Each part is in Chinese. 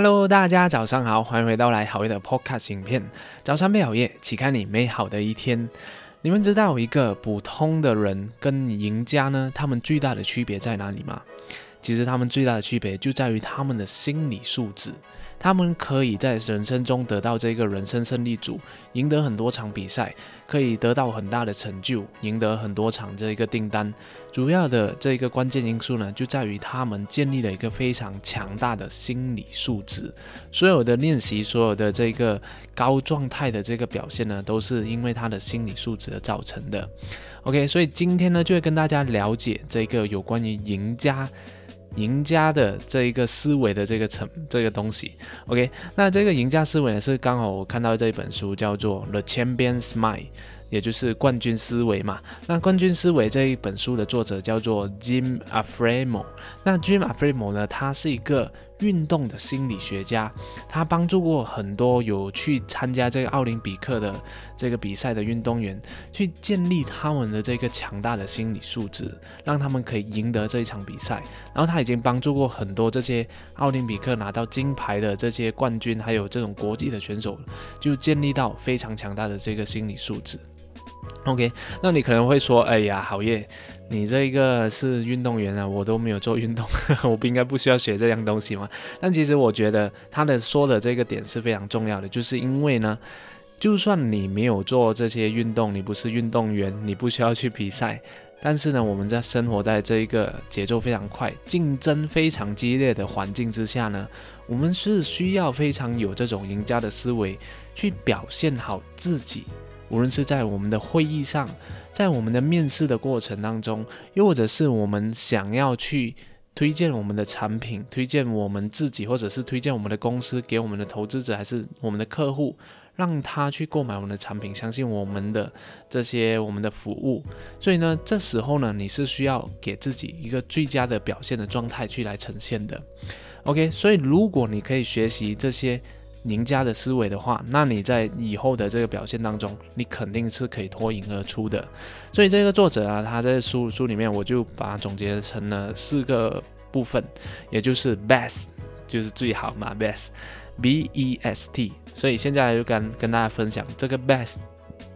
Hello，大家早上好，欢迎回到来好夜的 Podcast 影片。早上配好夜，启开你美好的一天。你们知道一个普通的人跟赢家呢，他们最大的区别在哪里吗？其实他们最大的区别就在于他们的心理素质。他们可以在人生中得到这个人生胜利组，赢得很多场比赛，可以得到很大的成就，赢得很多场这一个订单。主要的这个关键因素呢，就在于他们建立了一个非常强大的心理素质。所有的练习，所有的这个高状态的这个表现呢，都是因为他的心理素质而造成的。OK，所以今天呢，就会跟大家了解这个有关于赢家。赢家的这一个思维的这个层这个东西，OK，那这个赢家思维呢是刚好我看到这一本书叫做《The Champion's Mind》，也就是冠军思维嘛。那冠军思维这一本书的作者叫做 Jim Aframo。那 Jim Aframo 呢，他是一个。运动的心理学家，他帮助过很多有去参加这个奥林匹克的这个比赛的运动员，去建立他们的这个强大的心理素质，让他们可以赢得这一场比赛。然后他已经帮助过很多这些奥林匹克拿到金牌的这些冠军，还有这种国际的选手，就建立到非常强大的这个心理素质。OK，那你可能会说，哎呀，好耶，你这个是运动员啊，我都没有做运动，我不应该不需要学这样东西吗？但其实我觉得他的说的这个点是非常重要的，就是因为呢，就算你没有做这些运动，你不是运动员，你不需要去比赛，但是呢，我们在生活在这一个节奏非常快、竞争非常激烈的环境之下呢，我们是需要非常有这种赢家的思维去表现好自己。无论是在我们的会议上，在我们的面试的过程当中，又或者是我们想要去推荐我们的产品、推荐我们自己，或者是推荐我们的公司给我们的投资者，还是我们的客户，让他去购买我们的产品，相信我们的这些我们的服务。所以呢，这时候呢，你是需要给自己一个最佳的表现的状态去来呈现的。OK，所以如果你可以学习这些。赢家的思维的话，那你在以后的这个表现当中，你肯定是可以脱颖而出的。所以这个作者啊，他在书书里面，我就把它总结成了四个部分，也就是 best，就是最好嘛，best，b e s t。所以现在就跟跟大家分享这个 best，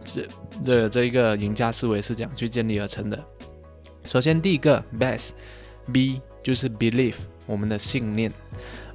这这这一个赢家思维是怎样去建立而成的。首先第一个 best，b 就是 belief，我们的信念。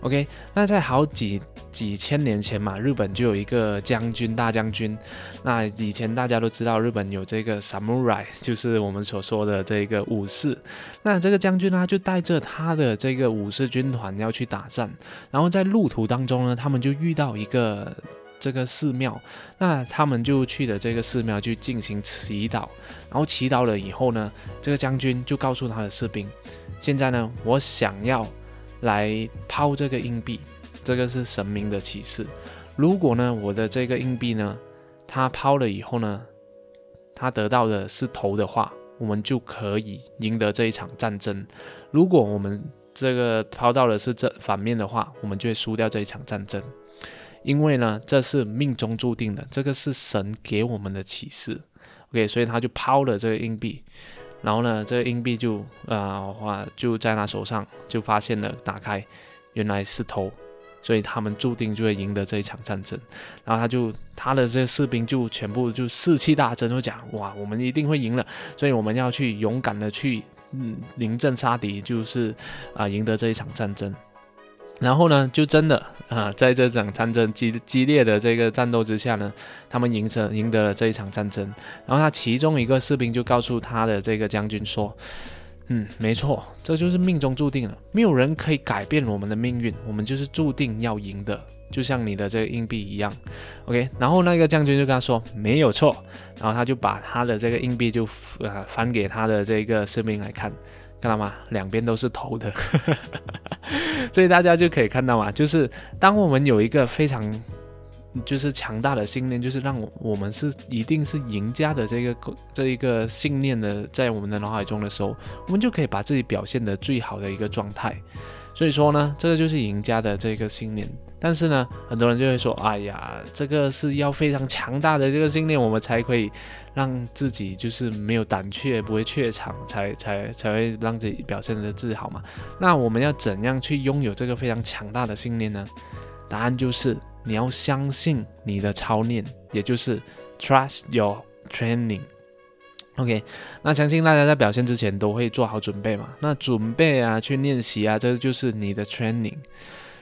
OK，那在好几几千年前嘛，日本就有一个将军大将军。那以前大家都知道，日本有这个 samurai，就是我们所说的这个武士。那这个将军呢，就带着他的这个武士军团要去打仗。然后在路途当中呢，他们就遇到一个这个寺庙。那他们就去了这个寺庙去进行祈祷。然后祈祷了以后呢，这个将军就告诉他的士兵：现在呢，我想要。来抛这个硬币，这个是神明的启示。如果呢，我的这个硬币呢，它抛了以后呢，它得到的是头的话，我们就可以赢得这一场战争。如果我们这个抛到的是这反面的话，我们就会输掉这一场战争。因为呢，这是命中注定的，这个是神给我们的启示。OK，所以他就抛了这个硬币。然后呢，这个硬币就啊话就在他手上，就发现了，打开原来是头，所以他们注定就会赢得这一场战争。然后他就他的这些士兵就全部就士气大增，就讲哇，我们一定会赢了，所以我们要去勇敢的去嗯临阵杀敌，就是啊赢得这一场战争。然后呢，就真的啊，在这场战争激激烈的这个战斗之下呢，他们赢成赢得了这一场战争。然后他其中一个士兵就告诉他的这个将军说：“嗯，没错，这就是命中注定了，没有人可以改变我们的命运，我们就是注定要赢的，就像你的这个硬币一样。”OK，然后那个将军就跟他说：“没有错。”然后他就把他的这个硬币就呃翻给他的这个士兵来看。看到吗？两边都是头的，所以大家就可以看到嘛，就是当我们有一个非常就是强大的信念，就是让我们是一定是赢家的这个这一个信念的在我们的脑海中的时候，我们就可以把自己表现的最好的一个状态。所以说呢，这个就是赢家的这个信念。但是呢，很多人就会说，哎呀，这个是要非常强大的这个信念，我们才可以让自己就是没有胆怯，不会怯场，才才才会让自己表现的自豪嘛。那我们要怎样去拥有这个非常强大的信念呢？答案就是你要相信你的操练，也就是 trust your training。OK，那相信大家在表现之前都会做好准备嘛？那准备啊，去练习啊，这就是你的 training。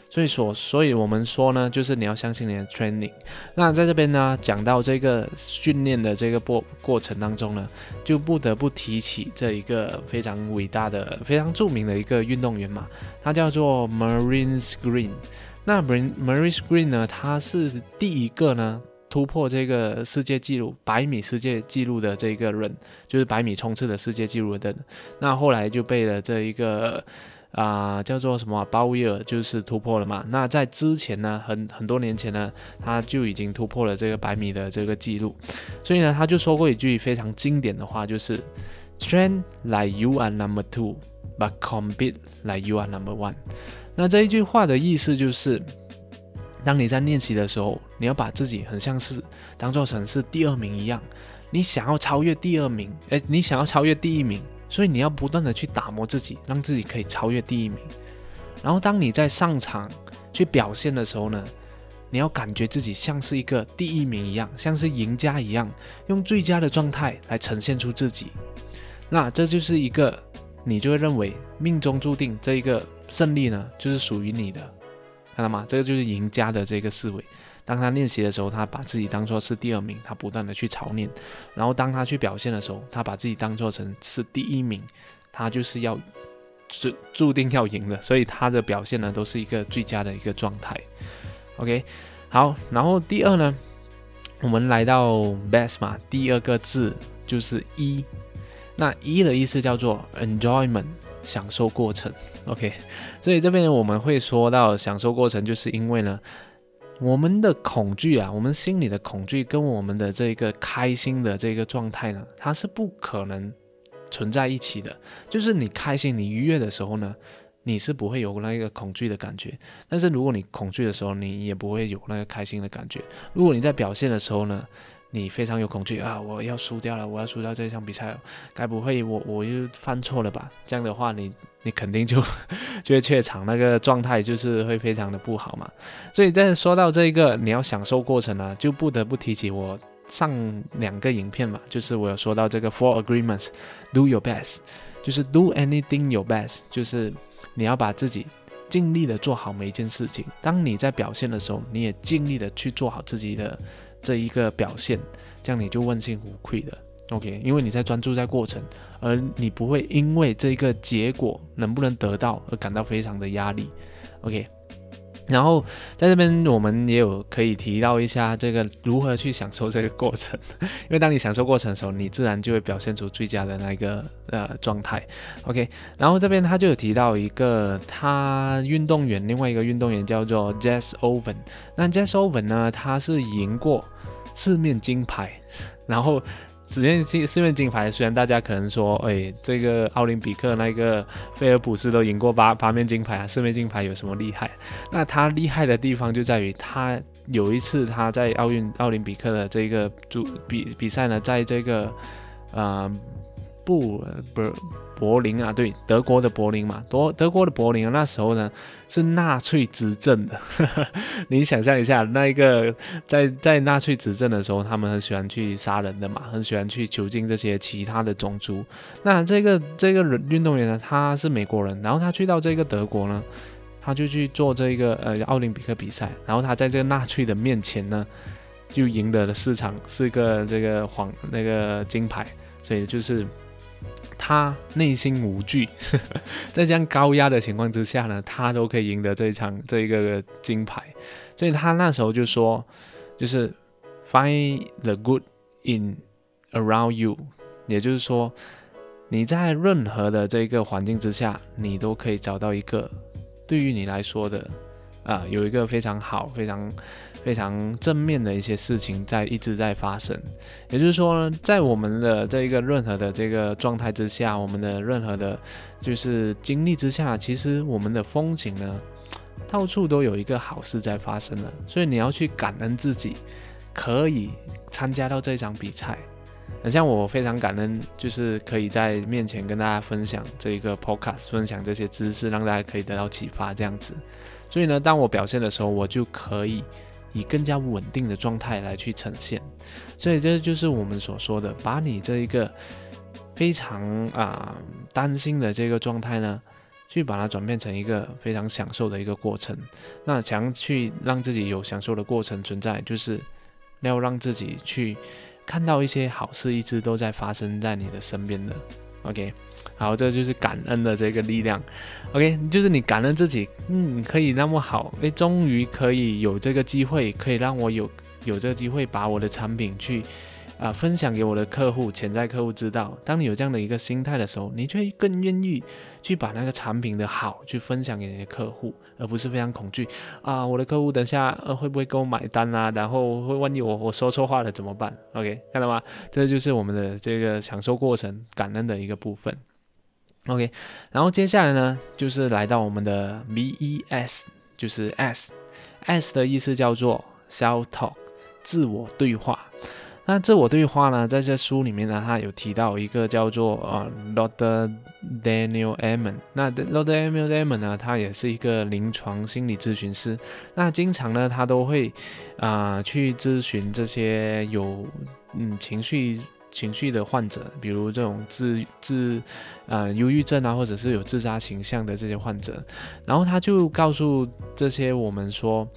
所以说，所以我们说呢，就是你要相信你的 training。那在这边呢，讲到这个训练的这个过过程当中呢，就不得不提起这一个非常伟大的、非常著名的一个运动员嘛，他叫做 Marine Green。那 Marine Marine Green 呢，他是第一个呢。突破这个世界纪录百米世界纪录的这个人，就是百米冲刺的世界纪录的人。那后来就被了这一个啊叫做什么鲍威尔，就是突破了嘛。那在之前呢，很很多年前呢，他就已经突破了这个百米的这个记录。所以呢，他就说过一句非常经典的话，就是 “Train like you are number two, but compete like you are number one”。那这一句话的意思就是。当你在练习的时候，你要把自己很像是当做成是第二名一样，你想要超越第二名，诶，你想要超越第一名，所以你要不断的去打磨自己，让自己可以超越第一名。然后当你在上场去表现的时候呢，你要感觉自己像是一个第一名一样，像是赢家一样，用最佳的状态来呈现出自己。那这就是一个，你就会认为命中注定这一个胜利呢，就是属于你的。看到吗？这个就是赢家的这个思维。当他练习的时候，他把自己当做是第二名，他不断的去操练；然后当他去表现的时候，他把自己当做成是第一名，他就是要注注定要赢的。所以他的表现呢，都是一个最佳的一个状态。OK，好，然后第二呢，我们来到 best 嘛，第二个字就是一。那一的意思叫做 enjoyment。享受过程，OK，所以这边我们会说到享受过程，就是因为呢，我们的恐惧啊，我们心里的恐惧跟我们的这个开心的这个状态呢，它是不可能存在一起的。就是你开心、你愉悦的时候呢，你是不会有那个恐惧的感觉；但是如果你恐惧的时候，你也不会有那个开心的感觉。如果你在表现的时候呢，你非常有恐惧啊！我要输掉了，我要输掉这场比赛，该不会我我又犯错了吧？这样的话，你你肯定就 就会怯场，那个状态就是会非常的不好嘛。所以在说到这一个你要享受过程呢，就不得不提起我上两个影片嘛，就是我有说到这个 Four Agreements，Do your best，就是 Do anything your best，就是你要把自己尽力的做好每一件事情。当你在表现的时候，你也尽力的去做好自己的。这一个表现，这样你就问心无愧的，OK，因为你在专注在过程，而你不会因为这个结果能不能得到而感到非常的压力，OK。然后在这边我们也有可以提到一下这个如何去享受这个过程，因为当你享受过程的时候，你自然就会表现出最佳的那个呃状态，OK。然后这边他就有提到一个他运动员，另外一个运动员叫做 Jess Owen，那 Jess Owen 呢，他是赢过。四面金牌，然后四面金四面金牌，虽然大家可能说，哎，这个奥林匹克那个菲尔普斯都赢过八八面金牌啊，四面金牌有什么厉害？那他厉害的地方就在于，他有一次他在奥运奥林匹克的这个主比比赛呢，在这个，呃。不，不是柏林啊，对，德国的柏林嘛，德德国的柏林，那时候呢是纳粹执政的。你想象一下，那一个在在纳粹执政的时候，他们很喜欢去杀人的嘛，很喜欢去囚禁这些其他的种族。那这个这个人运动员呢，他是美国人，然后他去到这个德国呢，他就去做这个呃奥林匹克比赛，然后他在这个纳粹的面前呢，就赢得了四场四个这个黄那个金牌，所以就是。他内心无惧，在这样高压的情况之下呢，他都可以赢得这一场这一个金牌，所以他那时候就说，就是 find the good in around you，也就是说，你在任何的这个环境之下，你都可以找到一个对于你来说的。啊，有一个非常好、非常非常正面的一些事情在一直在发生，也就是说呢，在我们的这一个任何的这个状态之下，我们的任何的，就是经历之下，其实我们的风景呢，到处都有一个好事在发生了，所以你要去感恩自己，可以参加到这场比赛。很像我非常感恩，就是可以在面前跟大家分享这一个 podcast，分享这些知识，让大家可以得到启发这样子。所以呢，当我表现的时候，我就可以以更加稳定的状态来去呈现。所以这就是我们所说的，把你这一个非常啊担心的这个状态呢。去把它转变成一个非常享受的一个过程。那想去让自己有享受的过程存在，就是要让自己去看到一些好事一直都在发生在你的身边的。OK，好，这就是感恩的这个力量。OK，就是你感恩自己，嗯，可以那么好，诶，终于可以有这个机会，可以让我有有这个机会把我的产品去。啊，分享给我的客户、潜在客户知道。当你有这样的一个心态的时候，你就会更愿意去把那个产品的好去分享给你的客户，而不是非常恐惧啊，我的客户等下呃会不会给我买单啊？然后会万一我我说错话了怎么办？OK，看到吗？这就是我们的这个享受过程、感恩的一个部分。OK，然后接下来呢，就是来到我们的 VES，就是 S，S 的意思叫做 self talk，自我对话。那自我对话呢，在这书里面呢，他有提到一个叫做呃，Loder Daniel Amen。那 l o d Daniel Amen 呢，他也是一个临床心理咨询师。那经常呢，他都会啊去咨询这些有嗯情绪情绪的患者，比如这种自自呃忧郁症啊，或者是有自杀倾向的这些患者。然后他就告诉这些我们说。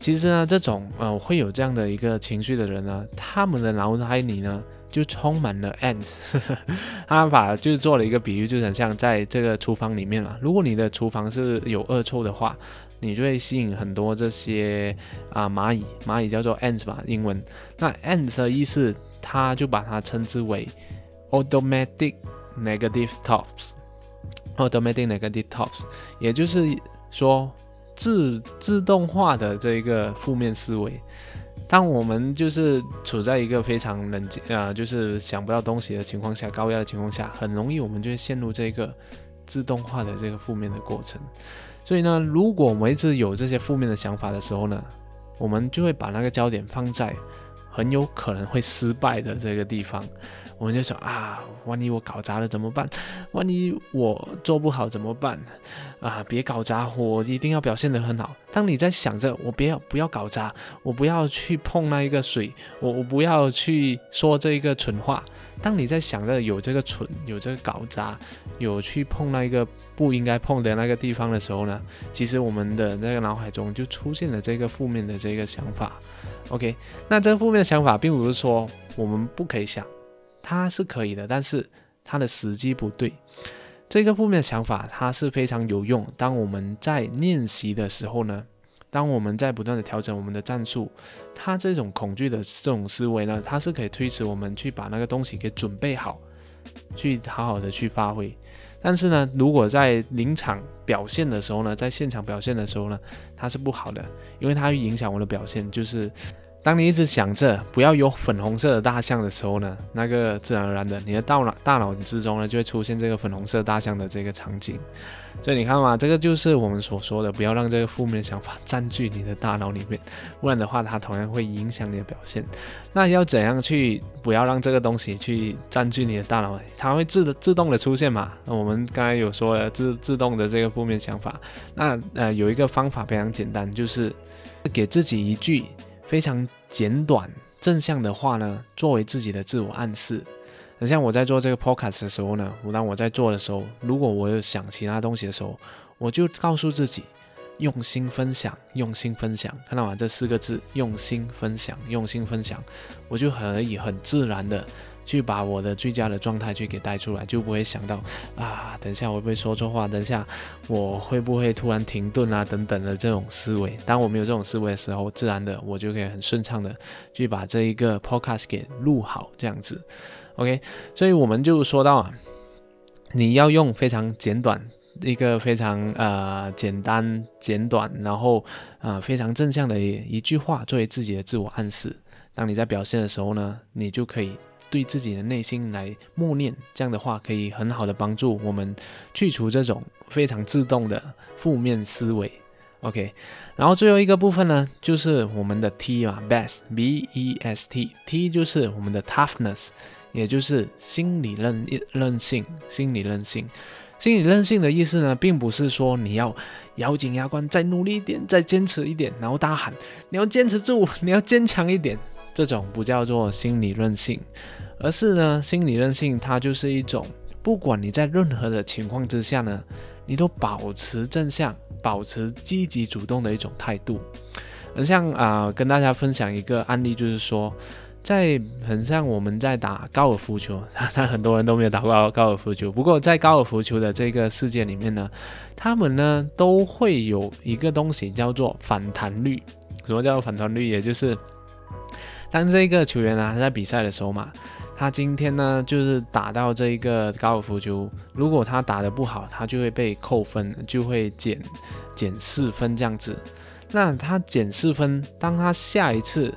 其实呢，这种呃会有这样的一个情绪的人呢，他们的脑海里呢就充满了 ants。他把就是做了一个比喻，就很像在这个厨房里面嘛。如果你的厨房是有恶臭的话，你就会吸引很多这些啊蚂蚁，蚂蚁叫做 ants 吧，英文。那 ants 的意思，他就把它称之为 automatic negative thoughts。automatic negative thoughts，也就是说。自自动化的这一个负面思维，当我们就是处在一个非常冷静啊，就是想不到东西的情况下，高压的情况下，很容易我们就会陷入这个自动化的这个负面的过程。所以呢，如果我们一直有这些负面的想法的时候呢，我们就会把那个焦点放在很有可能会失败的这个地方。我们就想啊，万一我搞砸了怎么办？万一我做不好怎么办？啊，别搞砸，我一定要表现得很好。当你在想着我不要不要搞砸，我不要去碰那一个水，我我不要去说这一个蠢话。当你在想着有这个蠢，有这个搞砸，有去碰那一个不应该碰的那个地方的时候呢，其实我们的那个脑海中就出现了这个负面的这个想法。OK，那这个负面的想法并不是说我们不可以想。它是可以的，但是它的时机不对。这个负面想法它是非常有用。当我们在练习的时候呢，当我们在不断的调整我们的战术，它这种恐惧的这种思维呢，它是可以推迟我们去把那个东西给准备好，去好好的去发挥。但是呢，如果在临场表现的时候呢，在现场表现的时候呢，它是不好的，因为它会影响我的表现，就是。当你一直想着不要有粉红色的大象的时候呢，那个自然而然的，你的大脑大脑之中呢就会出现这个粉红色大象的这个场景。所以你看嘛，这个就是我们所说的，不要让这个负面想法占据你的大脑里面，不然的话，它同样会影响你的表现。那要怎样去不要让这个东西去占据你的大脑？它会自自动的出现嘛？我们刚才有说了自自动的这个负面想法。那呃有一个方法非常简单，就是给自己一句。非常简短正向的话呢，作为自己的自我暗示。很像我在做这个 podcast 的时候呢，我当我在做的时候，如果我有想其他东西的时候，我就告诉自己，用心分享，用心分享，看到吗？这四个字，用心分享，用心分享，我就可以很自然的。去把我的最佳的状态去给带出来，就不会想到啊，等一下我会不会说错话？等一下我会不会突然停顿啊？等等的这种思维。当我没有这种思维的时候，自然的我就可以很顺畅的去把这一个 podcast 给录好，这样子。OK，所以我们就说到啊，你要用非常简短一个非常呃简单简短，然后啊非常正向的一一句话作为自己的自我暗示。当你在表现的时候呢，你就可以。对自己的内心来默念，这样的话可以很好的帮助我们去除这种非常自动的负面思维。OK，然后最后一个部分呢，就是我们的 T 嘛，Best，B E S T，T 就是我们的 Toughness，也就是心理韧韧性，心理韧性。心理韧性的意思呢，并不是说你要咬紧牙关，再努力一点，再坚持一点，然后大喊你要坚持住，你要坚强一点，这种不叫做心理韧性，而是呢，心理韧性它就是一种，不管你在任何的情况之下呢，你都保持正向。保持积极主动的一种态度，很像啊，跟大家分享一个案例，就是说，在很像我们在打高尔夫球，但很多人都没有打过高尔夫球。不过在高尔夫球的这个世界里面呢，他们呢都会有一个东西叫做反弹率。什么叫反弹率？也就是当这个球员呢他在比赛的时候嘛。他今天呢，就是打到这一个高尔夫球，如果他打得不好，他就会被扣分，就会减减四分这样子。那他减四分，当他下一次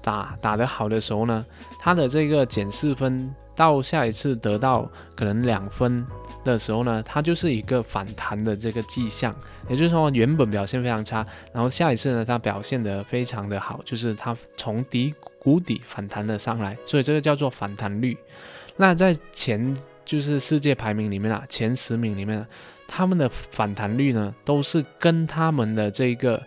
打打得好的时候呢，他的这个减四分到下一次得到可能两分的时候呢，它就是一个反弹的这个迹象。也就是说，原本表现非常差，然后下一次呢，它表现得非常的好，就是它从底。谷底反弹了上来，所以这个叫做反弹率。那在前就是世界排名里面啊，前十名里面，他们的反弹率呢，都是跟他们的这个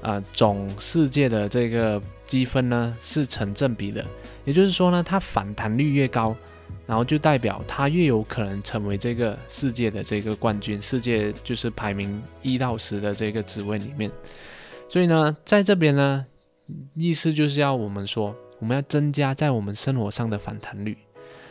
呃总世界的这个积分呢是成正比的。也就是说呢，它反弹率越高，然后就代表它越有可能成为这个世界的这个冠军，世界就是排名一到十的这个职位里面。所以呢，在这边呢。意思就是要我们说，我们要增加在我们生活上的反弹率，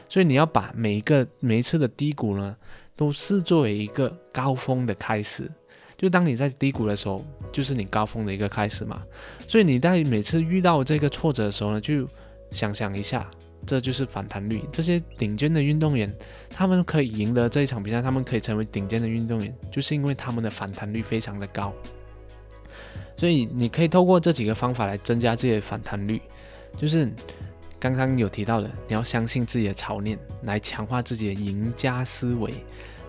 所以你要把每一个每一次的低谷呢，都视作为一个高峰的开始。就当你在低谷的时候，就是你高峰的一个开始嘛。所以你在每次遇到这个挫折的时候呢，就想想一下，这就是反弹率。这些顶尖的运动员，他们可以赢得这一场比赛，他们可以成为顶尖的运动员，就是因为他们的反弹率非常的高。所以你可以透过这几个方法来增加自己的反弹率，就是刚刚有提到的，你要相信自己的操念，来强化自己的赢家思维。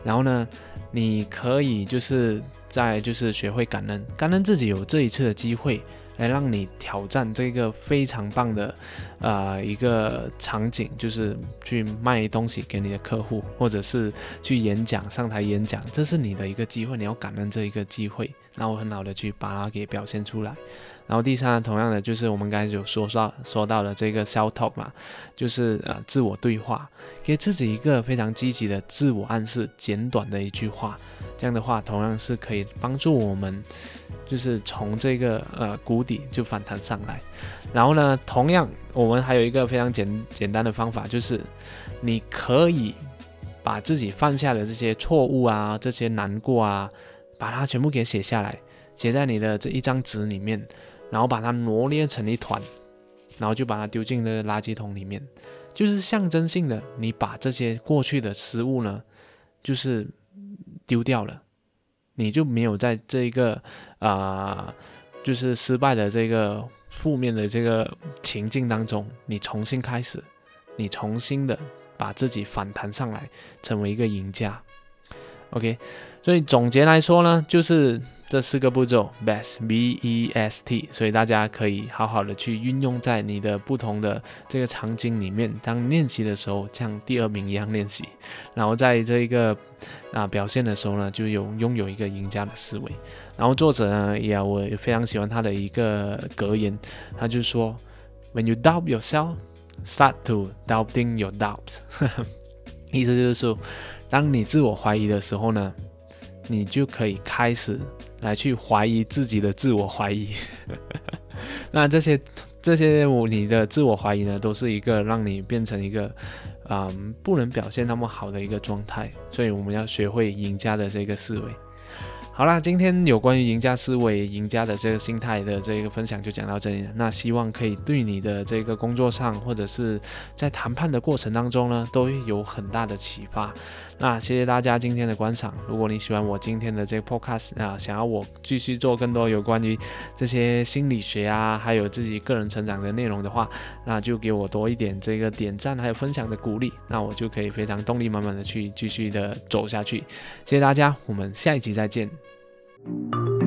然后呢，你可以就是在就是学会感恩，感恩自己有这一次的机会。来让你挑战这个非常棒的，呃，一个场景，就是去卖东西给你的客户，或者是去演讲、上台演讲，这是你的一个机会，你要感恩这一个机会，然后很好的去把它给表现出来。然后第三，同样的就是我们刚才有说到说到的这个 self talk 嘛，就是呃自我对话，给自己一个非常积极的自我暗示，简短的一句话，这样的话同样是可以帮助我们，就是从这个呃谷底就反弹上来。然后呢，同样我们还有一个非常简简单的方法，就是你可以把自己犯下的这些错误啊，这些难过啊，把它全部给写下来，写在你的这一张纸里面。然后把它罗列成一团，然后就把它丢进了垃圾桶里面，就是象征性的，你把这些过去的失误呢，就是丢掉了，你就没有在这一个啊，就是失败的这个负面的这个情境当中，你重新开始，你重新的把自己反弹上来，成为一个赢家。OK，所以总结来说呢，就是。这四个步骤，best b e s t，所以大家可以好好的去运用在你的不同的这个场景里面。当练习的时候，像第二名一样练习，然后在这一个啊表现的时候呢，就有拥有一个赢家的思维。然后作者呢，也我也非常喜欢他的一个格言，他就说：When you doubt yourself, start to doubting your doubts。意思就是说，当你自我怀疑的时候呢，你就可以开始。来去怀疑自己的自我怀疑，那这些这些我你的自我怀疑呢，都是一个让你变成一个，嗯，不能表现那么好的一个状态，所以我们要学会赢家的这个思维。好啦，今天有关于赢家思维、赢家的这个心态的这个分享就讲到这里。那希望可以对你的这个工作上，或者是在谈判的过程当中呢，都有很大的启发。那谢谢大家今天的观赏。如果你喜欢我今天的这个 podcast 啊，想要我继续做更多有关于这些心理学啊，还有自己个人成长的内容的话，那就给我多一点这个点赞还有分享的鼓励，那我就可以非常动力满满的去继续的走下去。谢谢大家，我们下一集再见。Thank you